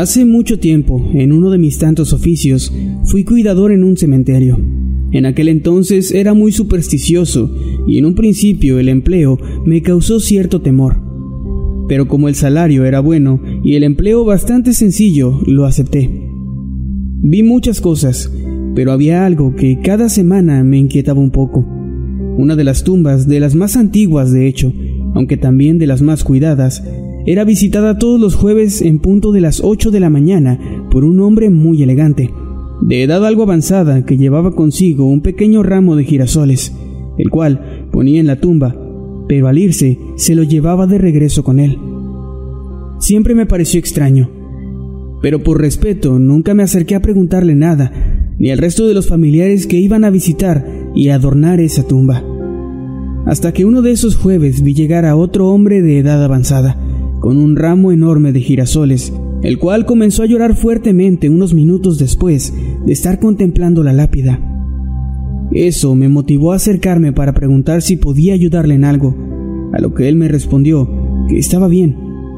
Hace mucho tiempo, en uno de mis tantos oficios, fui cuidador en un cementerio. En aquel entonces era muy supersticioso y en un principio el empleo me causó cierto temor. Pero como el salario era bueno y el empleo bastante sencillo, lo acepté. Vi muchas cosas, pero había algo que cada semana me inquietaba un poco. Una de las tumbas, de las más antiguas de hecho, aunque también de las más cuidadas, era visitada todos los jueves en punto de las 8 de la mañana por un hombre muy elegante, de edad algo avanzada que llevaba consigo un pequeño ramo de girasoles, el cual ponía en la tumba, pero al irse se lo llevaba de regreso con él. Siempre me pareció extraño, pero por respeto nunca me acerqué a preguntarle nada, ni al resto de los familiares que iban a visitar y adornar esa tumba. Hasta que uno de esos jueves vi llegar a otro hombre de edad avanzada, con un ramo enorme de girasoles, el cual comenzó a llorar fuertemente unos minutos después de estar contemplando la lápida. Eso me motivó a acercarme para preguntar si podía ayudarle en algo, a lo que él me respondió que estaba bien,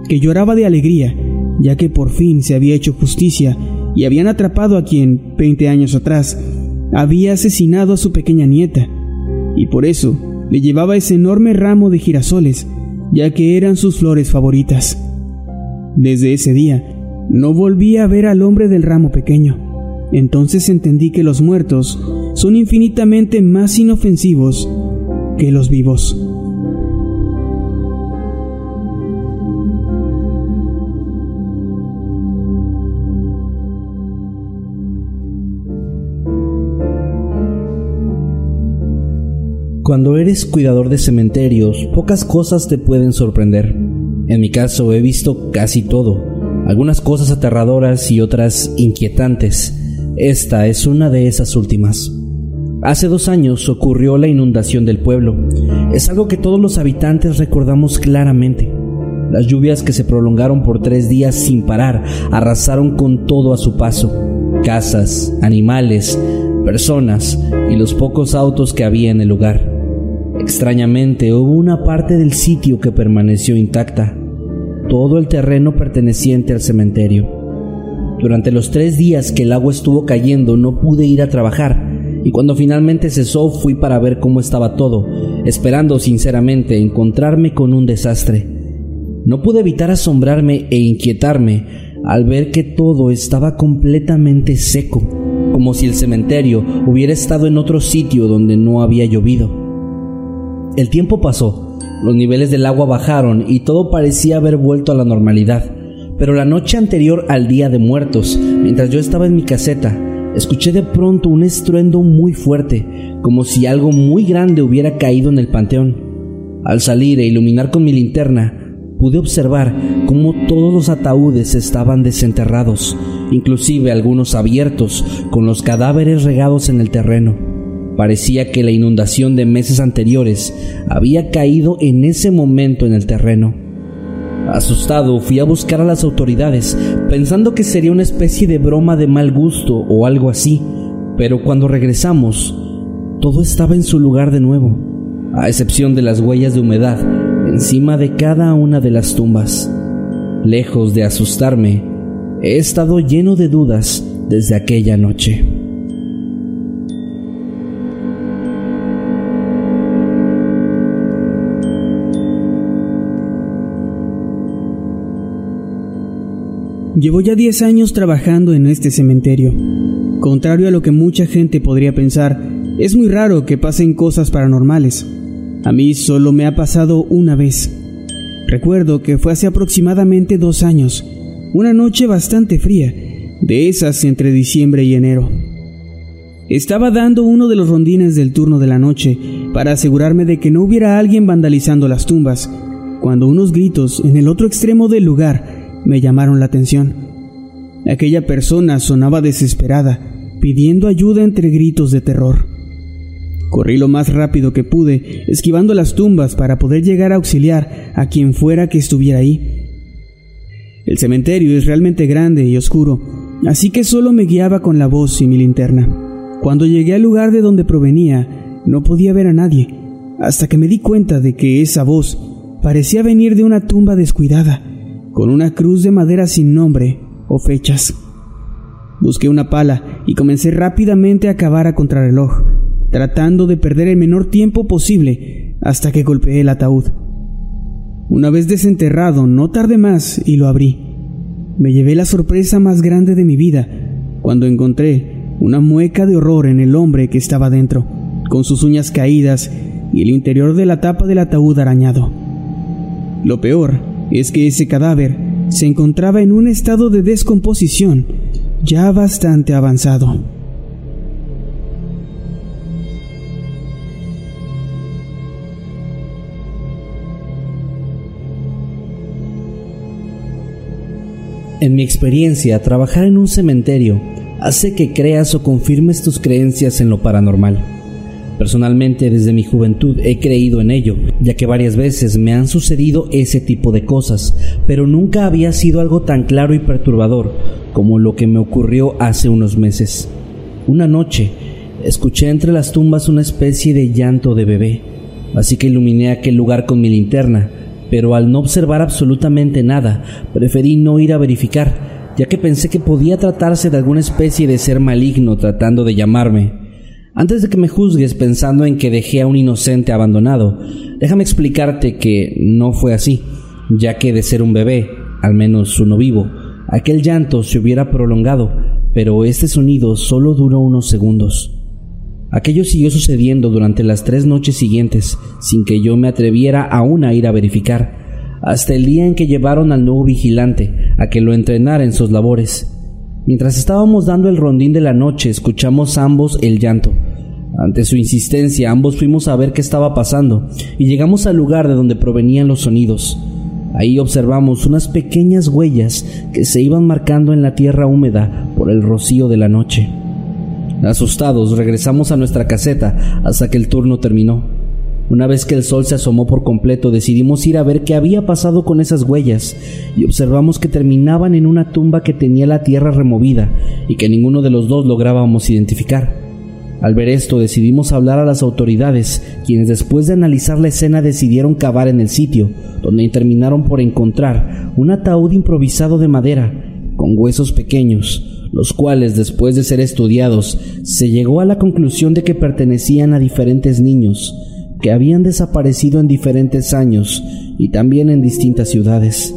que lloraba de alegría, ya que por fin se había hecho justicia y habían atrapado a quien, 20 años atrás, había asesinado a su pequeña nieta, y por eso le llevaba ese enorme ramo de girasoles ya que eran sus flores favoritas. Desde ese día, no volví a ver al hombre del ramo pequeño. Entonces entendí que los muertos son infinitamente más inofensivos que los vivos. Cuando eres cuidador de cementerios, pocas cosas te pueden sorprender. En mi caso he visto casi todo, algunas cosas aterradoras y otras inquietantes. Esta es una de esas últimas. Hace dos años ocurrió la inundación del pueblo. Es algo que todos los habitantes recordamos claramente. Las lluvias que se prolongaron por tres días sin parar arrasaron con todo a su paso. Casas, animales, personas y los pocos autos que había en el lugar. Extrañamente hubo una parte del sitio que permaneció intacta, todo el terreno perteneciente al cementerio. Durante los tres días que el agua estuvo cayendo no pude ir a trabajar y cuando finalmente cesó fui para ver cómo estaba todo, esperando sinceramente encontrarme con un desastre. No pude evitar asombrarme e inquietarme al ver que todo estaba completamente seco, como si el cementerio hubiera estado en otro sitio donde no había llovido. El tiempo pasó, los niveles del agua bajaron y todo parecía haber vuelto a la normalidad. Pero la noche anterior al Día de Muertos, mientras yo estaba en mi caseta, escuché de pronto un estruendo muy fuerte, como si algo muy grande hubiera caído en el panteón. Al salir e iluminar con mi linterna, pude observar cómo todos los ataúdes estaban desenterrados, inclusive algunos abiertos, con los cadáveres regados en el terreno. Parecía que la inundación de meses anteriores había caído en ese momento en el terreno. Asustado fui a buscar a las autoridades, pensando que sería una especie de broma de mal gusto o algo así, pero cuando regresamos, todo estaba en su lugar de nuevo, a excepción de las huellas de humedad encima de cada una de las tumbas. Lejos de asustarme, he estado lleno de dudas desde aquella noche. Llevo ya 10 años trabajando en este cementerio. Contrario a lo que mucha gente podría pensar, es muy raro que pasen cosas paranormales. A mí solo me ha pasado una vez. Recuerdo que fue hace aproximadamente dos años, una noche bastante fría, de esas entre diciembre y enero. Estaba dando uno de los rondines del turno de la noche para asegurarme de que no hubiera alguien vandalizando las tumbas, cuando unos gritos en el otro extremo del lugar me llamaron la atención. Aquella persona sonaba desesperada, pidiendo ayuda entre gritos de terror. Corrí lo más rápido que pude, esquivando las tumbas para poder llegar a auxiliar a quien fuera que estuviera ahí. El cementerio es realmente grande y oscuro, así que solo me guiaba con la voz y mi linterna. Cuando llegué al lugar de donde provenía, no podía ver a nadie, hasta que me di cuenta de que esa voz parecía venir de una tumba descuidada con una cruz de madera sin nombre o fechas. Busqué una pala y comencé rápidamente a cavar a contrarreloj, tratando de perder el menor tiempo posible hasta que golpeé el ataúd. Una vez desenterrado, no tardé más y lo abrí. Me llevé la sorpresa más grande de mi vida cuando encontré una mueca de horror en el hombre que estaba dentro, con sus uñas caídas y el interior de la tapa del ataúd arañado. Lo peor es que ese cadáver se encontraba en un estado de descomposición ya bastante avanzado. En mi experiencia, trabajar en un cementerio hace que creas o confirmes tus creencias en lo paranormal. Personalmente desde mi juventud he creído en ello, ya que varias veces me han sucedido ese tipo de cosas, pero nunca había sido algo tan claro y perturbador como lo que me ocurrió hace unos meses. Una noche escuché entre las tumbas una especie de llanto de bebé, así que iluminé aquel lugar con mi linterna, pero al no observar absolutamente nada, preferí no ir a verificar, ya que pensé que podía tratarse de alguna especie de ser maligno tratando de llamarme. Antes de que me juzgues pensando en que dejé a un inocente abandonado, déjame explicarte que no fue así, ya que de ser un bebé, al menos uno vivo, aquel llanto se hubiera prolongado, pero este sonido solo duró unos segundos. Aquello siguió sucediendo durante las tres noches siguientes, sin que yo me atreviera aún a ir a verificar, hasta el día en que llevaron al nuevo vigilante a que lo entrenara en sus labores. Mientras estábamos dando el rondín de la noche, escuchamos ambos el llanto. Ante su insistencia, ambos fuimos a ver qué estaba pasando y llegamos al lugar de donde provenían los sonidos. Ahí observamos unas pequeñas huellas que se iban marcando en la tierra húmeda por el rocío de la noche. Asustados, regresamos a nuestra caseta hasta que el turno terminó. Una vez que el sol se asomó por completo, decidimos ir a ver qué había pasado con esas huellas y observamos que terminaban en una tumba que tenía la tierra removida y que ninguno de los dos lográbamos identificar. Al ver esto decidimos hablar a las autoridades, quienes después de analizar la escena decidieron cavar en el sitio, donde terminaron por encontrar un ataúd improvisado de madera, con huesos pequeños, los cuales después de ser estudiados se llegó a la conclusión de que pertenecían a diferentes niños, que habían desaparecido en diferentes años y también en distintas ciudades.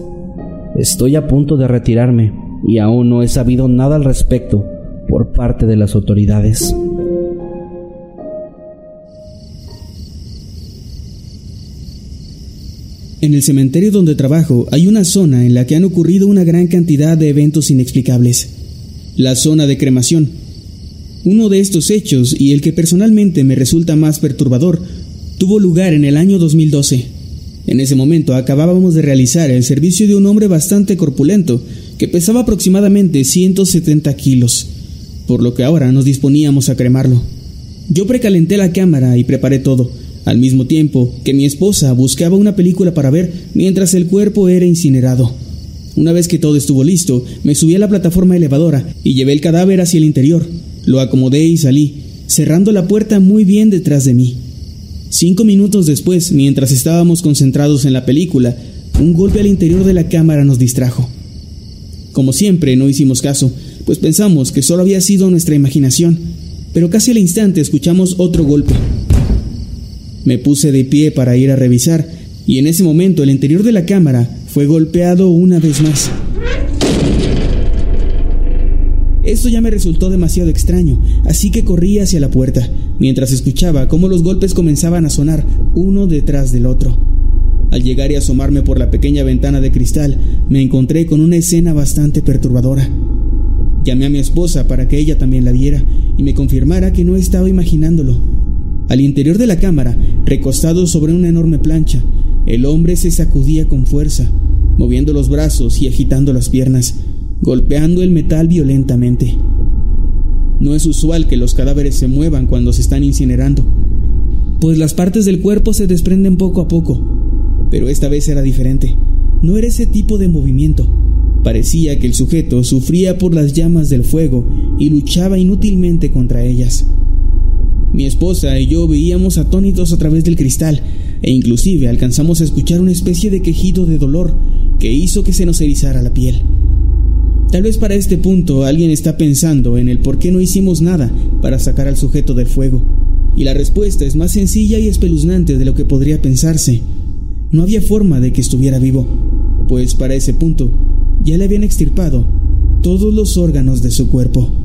Estoy a punto de retirarme y aún no he sabido nada al respecto por parte de las autoridades. En el cementerio donde trabajo hay una zona en la que han ocurrido una gran cantidad de eventos inexplicables. La zona de cremación. Uno de estos hechos, y el que personalmente me resulta más perturbador, tuvo lugar en el año 2012. En ese momento acabábamos de realizar el servicio de un hombre bastante corpulento, que pesaba aproximadamente 170 kilos, por lo que ahora nos disponíamos a cremarlo. Yo precalenté la cámara y preparé todo, al mismo tiempo que mi esposa buscaba una película para ver mientras el cuerpo era incinerado. Una vez que todo estuvo listo, me subí a la plataforma elevadora y llevé el cadáver hacia el interior. Lo acomodé y salí, cerrando la puerta muy bien detrás de mí. Cinco minutos después, mientras estábamos concentrados en la película, un golpe al interior de la cámara nos distrajo. Como siempre, no hicimos caso, pues pensamos que solo había sido nuestra imaginación, pero casi al instante escuchamos otro golpe. Me puse de pie para ir a revisar, y en ese momento el interior de la cámara fue golpeado una vez más. Esto ya me resultó demasiado extraño, así que corrí hacia la puerta, mientras escuchaba cómo los golpes comenzaban a sonar uno detrás del otro. Al llegar y asomarme por la pequeña ventana de cristal, me encontré con una escena bastante perturbadora. Llamé a mi esposa para que ella también la viera y me confirmara que no estaba imaginándolo. Al interior de la cámara, recostado sobre una enorme plancha, el hombre se sacudía con fuerza, moviendo los brazos y agitando las piernas, golpeando el metal violentamente. No es usual que los cadáveres se muevan cuando se están incinerando, pues las partes del cuerpo se desprenden poco a poco, pero esta vez era diferente. No era ese tipo de movimiento. Parecía que el sujeto sufría por las llamas del fuego y luchaba inútilmente contra ellas. Mi esposa y yo veíamos atónitos a través del cristal, e inclusive alcanzamos a escuchar una especie de quejido de dolor que hizo que se nos erizara la piel. Tal vez para este punto alguien está pensando en el por qué no hicimos nada para sacar al sujeto del fuego, y la respuesta es más sencilla y espeluznante de lo que podría pensarse. No había forma de que estuviera vivo, pues para ese punto ya le habían extirpado todos los órganos de su cuerpo.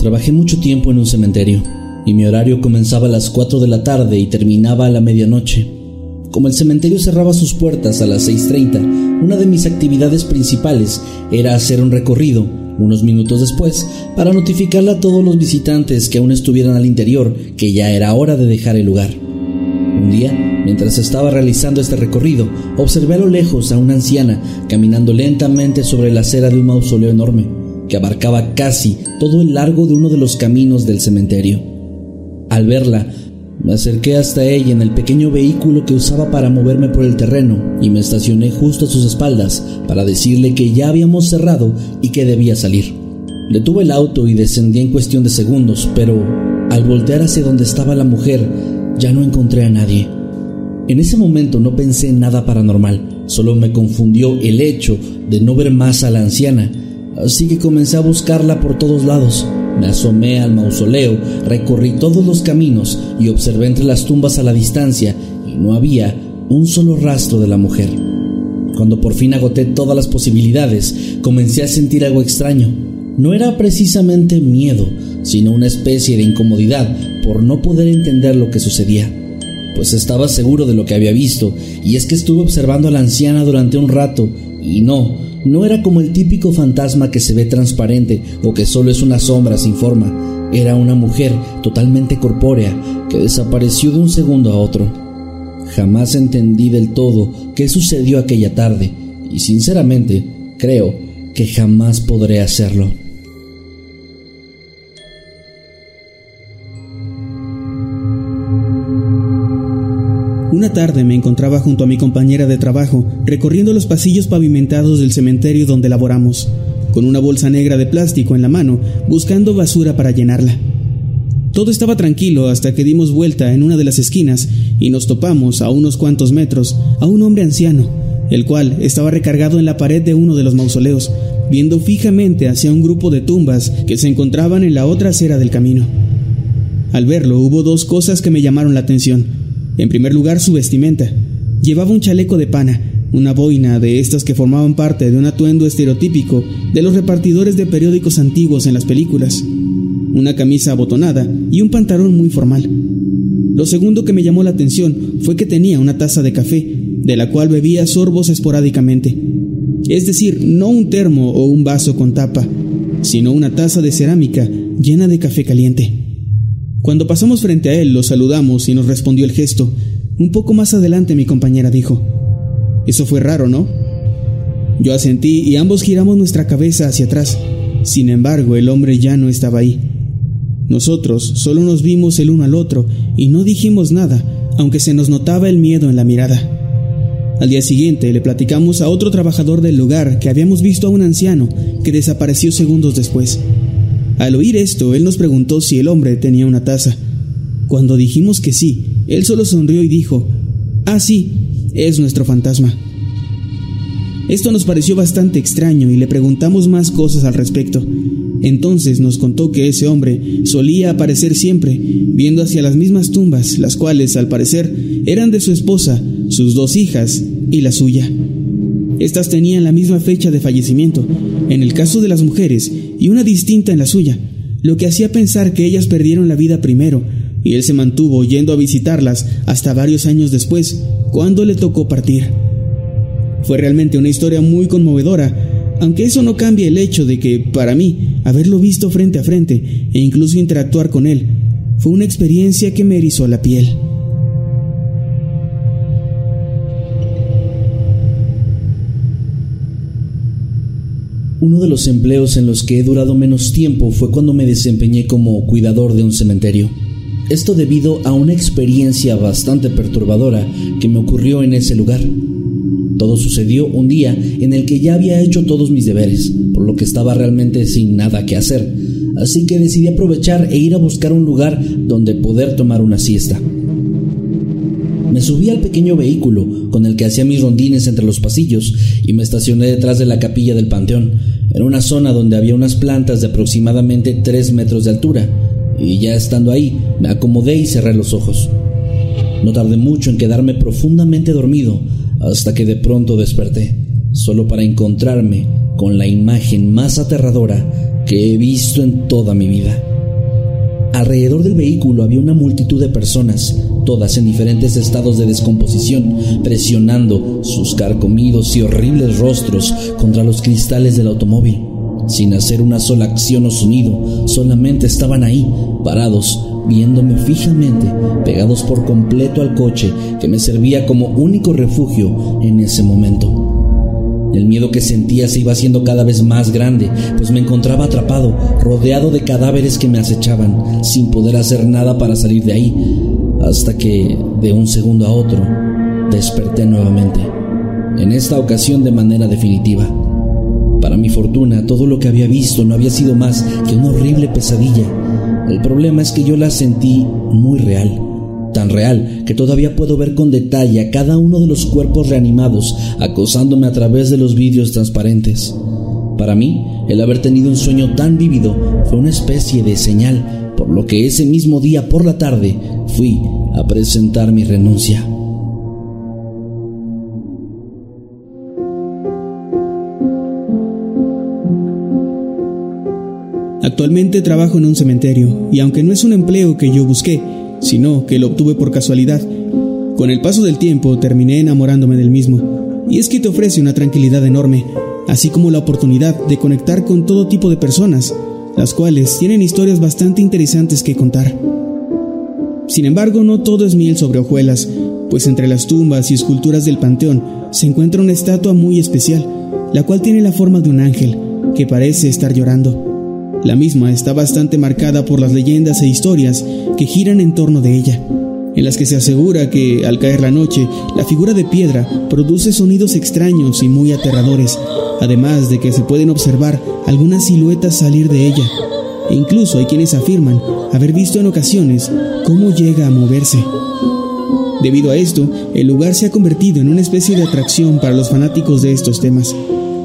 Trabajé mucho tiempo en un cementerio y mi horario comenzaba a las 4 de la tarde y terminaba a la medianoche. Como el cementerio cerraba sus puertas a las 6.30, una de mis actividades principales era hacer un recorrido unos minutos después para notificarle a todos los visitantes que aún estuvieran al interior que ya era hora de dejar el lugar. Un día, mientras estaba realizando este recorrido, observé a lo lejos a una anciana caminando lentamente sobre la acera de un mausoleo enorme que abarcaba casi todo el largo de uno de los caminos del cementerio. Al verla, me acerqué hasta ella en el pequeño vehículo que usaba para moverme por el terreno y me estacioné justo a sus espaldas para decirle que ya habíamos cerrado y que debía salir. Detuve el auto y descendí en cuestión de segundos, pero al voltear hacia donde estaba la mujer ya no encontré a nadie. En ese momento no pensé en nada paranormal, solo me confundió el hecho de no ver más a la anciana así que comencé a buscarla por todos lados. Me asomé al mausoleo, recorrí todos los caminos y observé entre las tumbas a la distancia y no había un solo rastro de la mujer. Cuando por fin agoté todas las posibilidades, comencé a sentir algo extraño. No era precisamente miedo, sino una especie de incomodidad por no poder entender lo que sucedía. Pues estaba seguro de lo que había visto, y es que estuve observando a la anciana durante un rato, y no, no era como el típico fantasma que se ve transparente o que solo es una sombra sin forma. Era una mujer totalmente corpórea que desapareció de un segundo a otro. Jamás entendí del todo qué sucedió aquella tarde y sinceramente creo que jamás podré hacerlo. Tarde me encontraba junto a mi compañera de trabajo, recorriendo los pasillos pavimentados del cementerio donde laboramos, con una bolsa negra de plástico en la mano, buscando basura para llenarla. Todo estaba tranquilo hasta que dimos vuelta en una de las esquinas y nos topamos a unos cuantos metros a un hombre anciano, el cual estaba recargado en la pared de uno de los mausoleos, viendo fijamente hacia un grupo de tumbas que se encontraban en la otra acera del camino. Al verlo hubo dos cosas que me llamaron la atención. En primer lugar, su vestimenta. Llevaba un chaleco de pana, una boina de estas que formaban parte de un atuendo estereotípico de los repartidores de periódicos antiguos en las películas, una camisa abotonada y un pantalón muy formal. Lo segundo que me llamó la atención fue que tenía una taza de café, de la cual bebía sorbos esporádicamente. Es decir, no un termo o un vaso con tapa, sino una taza de cerámica llena de café caliente. Cuando pasamos frente a él, lo saludamos y nos respondió el gesto. Un poco más adelante mi compañera dijo, eso fue raro, ¿no? Yo asentí y ambos giramos nuestra cabeza hacia atrás. Sin embargo, el hombre ya no estaba ahí. Nosotros solo nos vimos el uno al otro y no dijimos nada, aunque se nos notaba el miedo en la mirada. Al día siguiente le platicamos a otro trabajador del lugar que habíamos visto a un anciano que desapareció segundos después. Al oír esto, él nos preguntó si el hombre tenía una taza. Cuando dijimos que sí, él solo sonrió y dijo, Ah, sí, es nuestro fantasma. Esto nos pareció bastante extraño y le preguntamos más cosas al respecto. Entonces nos contó que ese hombre solía aparecer siempre, viendo hacia las mismas tumbas, las cuales, al parecer, eran de su esposa, sus dos hijas y la suya. Estas tenían la misma fecha de fallecimiento, en el caso de las mujeres, y una distinta en la suya, lo que hacía pensar que ellas perdieron la vida primero, y él se mantuvo yendo a visitarlas hasta varios años después, cuando le tocó partir. Fue realmente una historia muy conmovedora, aunque eso no cambia el hecho de que, para mí, haberlo visto frente a frente e incluso interactuar con él, fue una experiencia que me erizó la piel. Uno de los empleos en los que he durado menos tiempo fue cuando me desempeñé como cuidador de un cementerio. Esto debido a una experiencia bastante perturbadora que me ocurrió en ese lugar. Todo sucedió un día en el que ya había hecho todos mis deberes, por lo que estaba realmente sin nada que hacer, así que decidí aprovechar e ir a buscar un lugar donde poder tomar una siesta. Me subí al pequeño vehículo con el que hacía mis rondines entre los pasillos y me estacioné detrás de la capilla del panteón, en una zona donde había unas plantas de aproximadamente 3 metros de altura y ya estando ahí me acomodé y cerré los ojos. No tardé mucho en quedarme profundamente dormido hasta que de pronto desperté, solo para encontrarme con la imagen más aterradora que he visto en toda mi vida. Alrededor del vehículo había una multitud de personas, todas en diferentes estados de descomposición, presionando sus carcomidos y horribles rostros contra los cristales del automóvil sin hacer una sola acción o sonido, solamente estaban ahí, parados, viéndome fijamente, pegados por completo al coche que me servía como único refugio en ese momento. El miedo que sentía se iba haciendo cada vez más grande, pues me encontraba atrapado, rodeado de cadáveres que me acechaban, sin poder hacer nada para salir de ahí, hasta que, de un segundo a otro, desperté nuevamente, en esta ocasión de manera definitiva. Para mi fortuna, todo lo que había visto no había sido más que una horrible pesadilla. El problema es que yo la sentí muy real, tan real que todavía puedo ver con detalle a cada uno de los cuerpos reanimados acosándome a través de los vidrios transparentes. Para mí, el haber tenido un sueño tan vívido fue una especie de señal, por lo que ese mismo día por la tarde fui a presentar mi renuncia. Actualmente trabajo en un cementerio y aunque no es un empleo que yo busqué, sino que lo obtuve por casualidad, con el paso del tiempo terminé enamorándome del mismo. Y es que te ofrece una tranquilidad enorme, así como la oportunidad de conectar con todo tipo de personas, las cuales tienen historias bastante interesantes que contar. Sin embargo, no todo es miel sobre hojuelas, pues entre las tumbas y esculturas del panteón se encuentra una estatua muy especial, la cual tiene la forma de un ángel, que parece estar llorando. La misma está bastante marcada por las leyendas e historias que giran en torno de ella, en las que se asegura que, al caer la noche, la figura de piedra produce sonidos extraños y muy aterradores, además de que se pueden observar algunas siluetas salir de ella. Incluso hay quienes afirman haber visto en ocasiones cómo llega a moverse. Debido a esto, el lugar se ha convertido en una especie de atracción para los fanáticos de estos temas.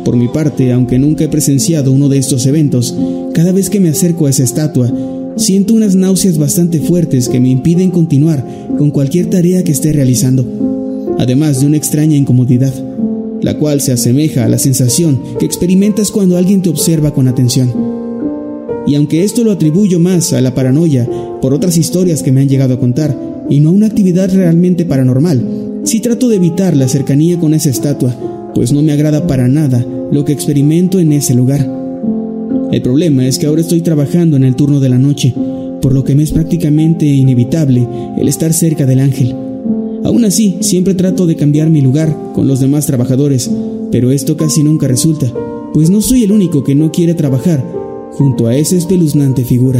Por mi parte, aunque nunca he presenciado uno de estos eventos, cada vez que me acerco a esa estatua, siento unas náuseas bastante fuertes que me impiden continuar con cualquier tarea que esté realizando, además de una extraña incomodidad, la cual se asemeja a la sensación que experimentas cuando alguien te observa con atención. Y aunque esto lo atribuyo más a la paranoia por otras historias que me han llegado a contar, y no a una actividad realmente paranormal. Sí trato de evitar la cercanía con esa estatua, pues no me agrada para nada lo que experimento en ese lugar. El problema es que ahora estoy trabajando en el turno de la noche, por lo que me es prácticamente inevitable el estar cerca del ángel. Aún así, siempre trato de cambiar mi lugar con los demás trabajadores, pero esto casi nunca resulta, pues no soy el único que no quiere trabajar junto a esa espeluznante figura.